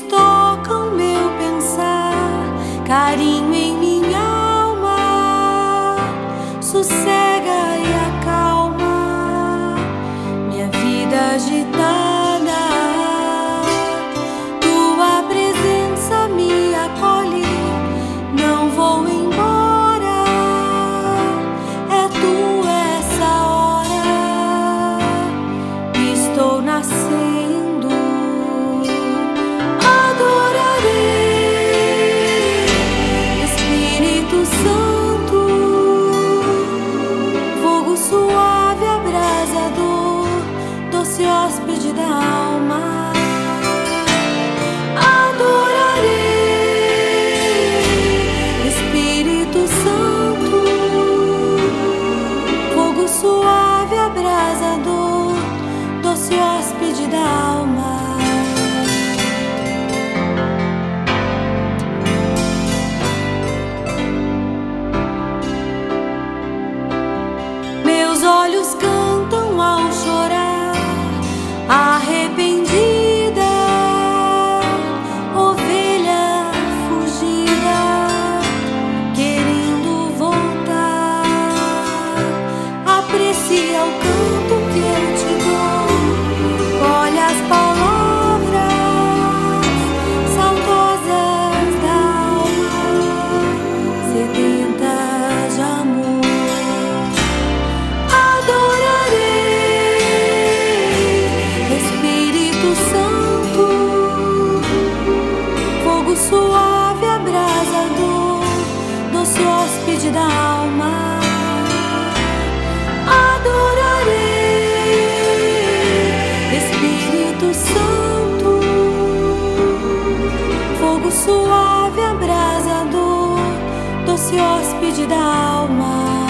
tocam meu pensar, carinho em minha alma, sossega e acalma minha vida agitada. doce hóspede da alma. Adorarei, Espírito Santo, fogo suave abrasador, doce hóspede da alma. Hóspede da alma. Adorarei, Espírito Santo, fogo suave, abrasador, doce hóspede da alma.